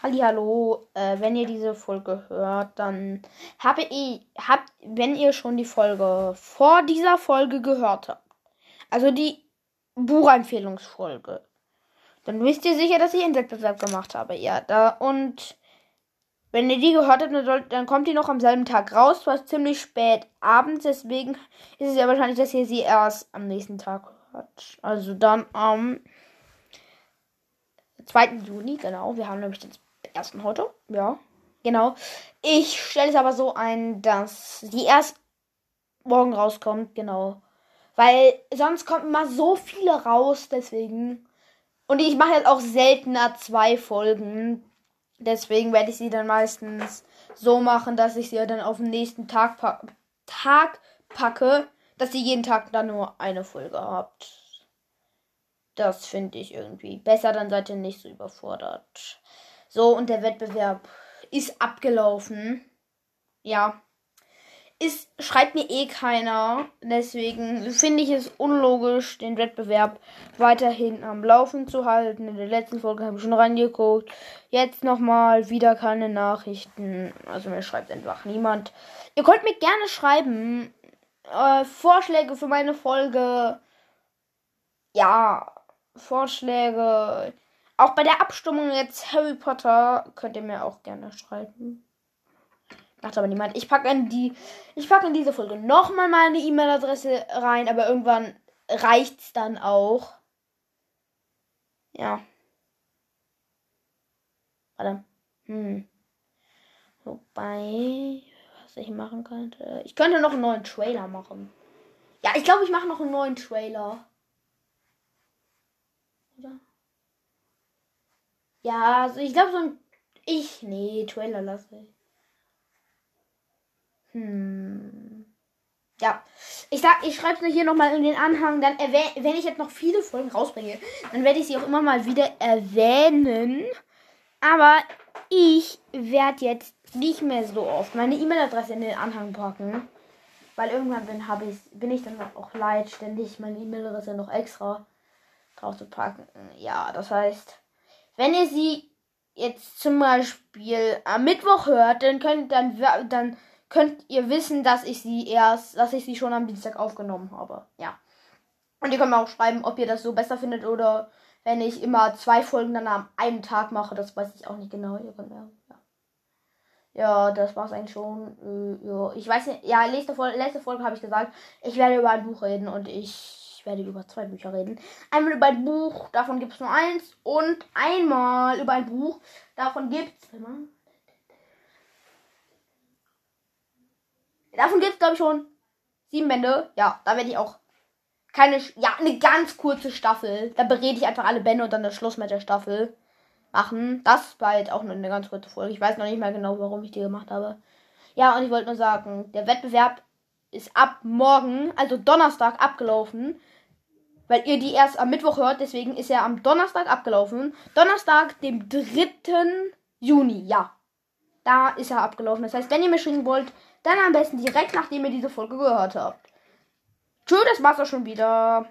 Hallo, äh, wenn ihr diese Folge hört, dann habe ich, habt, wenn ihr schon die Folge vor dieser Folge gehört habt, also die Buchempfehlungsfolge, dann wisst ihr sicher, dass ich einen gemacht habe. Ja, da und wenn ihr die gehört habt, dann, sollt, dann kommt die noch am selben Tag raus, war ziemlich spät abends, deswegen ist es ja wahrscheinlich, dass ihr sie erst am nächsten Tag hört. Also dann am 2. Juni, genau. Wir haben nämlich den ersten heute. Ja, genau. Ich stelle es aber so ein, dass die erst morgen rauskommt, genau. Weil sonst kommt immer so viele raus, deswegen. Und ich mache jetzt auch seltener zwei Folgen. Deswegen werde ich sie dann meistens so machen, dass ich sie dann auf den nächsten Tag, pa Tag packe, dass ihr jeden Tag dann nur eine Folge habt. Das finde ich irgendwie besser, dann seid ihr nicht so überfordert. So, und der Wettbewerb ist abgelaufen. Ja. Ist, schreibt mir eh keiner. Deswegen finde ich es unlogisch, den Wettbewerb weiterhin am Laufen zu halten. In der letzten Folge habe ich schon reingeguckt. Jetzt nochmal wieder keine Nachrichten. Also mir schreibt einfach niemand. Ihr könnt mir gerne schreiben. Äh, Vorschläge für meine Folge. Ja, Vorschläge. Auch bei der Abstimmung jetzt Harry Potter könnt ihr mir auch gerne schreiben. Macht aber niemand. Ich packe in die, ich packe in diese Folge nochmal meine E-Mail-Adresse rein, aber irgendwann reicht's dann auch. Ja. Warte. Hm. Wobei, was ich machen könnte. Ich könnte noch einen neuen Trailer machen. Ja, ich glaube, ich mache noch einen neuen Trailer. Oder? Ja, also ich glaube so ein. Ich. Nee, Trailer lasse ich. Hm. Ja. Ich sag, ich schreibe es hier nochmal in den Anhang. Dann wenn ich jetzt noch viele Folgen rausbringe, dann werde ich sie auch immer mal wieder erwähnen. Aber ich werde jetzt nicht mehr so oft meine E-Mail-Adresse in den Anhang packen. Weil irgendwann bin, ich, bin ich dann auch leid, ständig meine E-Mail-Adresse noch extra drauf zu packen. Ja, das heißt, wenn ihr sie jetzt zum Beispiel am Mittwoch hört, dann könnt, dann, dann könnt ihr wissen, dass ich sie erst, dass ich sie schon am Dienstag aufgenommen habe. Ja. Und ihr könnt mir auch schreiben, ob ihr das so besser findet oder wenn ich immer zwei Folgen dann am einen Tag mache. Das weiß ich auch nicht genau. Ihr könnt mir, ja. Ja, das war's eigentlich schon. Äh, ja, ich weiß nicht. Ja, letzte Folge, letzte Folge habe ich gesagt, ich werde über ein Buch reden und ich werde über zwei Bücher reden. Einmal über ein Buch, davon gibt es nur eins. Und einmal über ein Buch, davon gibt es. Davon gibt es, glaube ich, schon sieben Bände. Ja, da werde ich auch keine. Ja, eine ganz kurze Staffel. Da berede ich einfach alle Bände und dann das Schluss mit der Staffel machen. Das war jetzt auch nur eine ganz kurze Folge. Ich weiß noch nicht mehr genau, warum ich die gemacht habe. Ja, und ich wollte nur sagen, der Wettbewerb ist ab morgen, also Donnerstag, abgelaufen weil ihr die erst am Mittwoch hört. Deswegen ist er am Donnerstag abgelaufen. Donnerstag, dem 3. Juni, ja. Da ist er abgelaufen. Das heißt, wenn ihr mir schicken wollt, dann am besten direkt nachdem ihr diese Folge gehört habt. Tschüss, das war's auch schon wieder.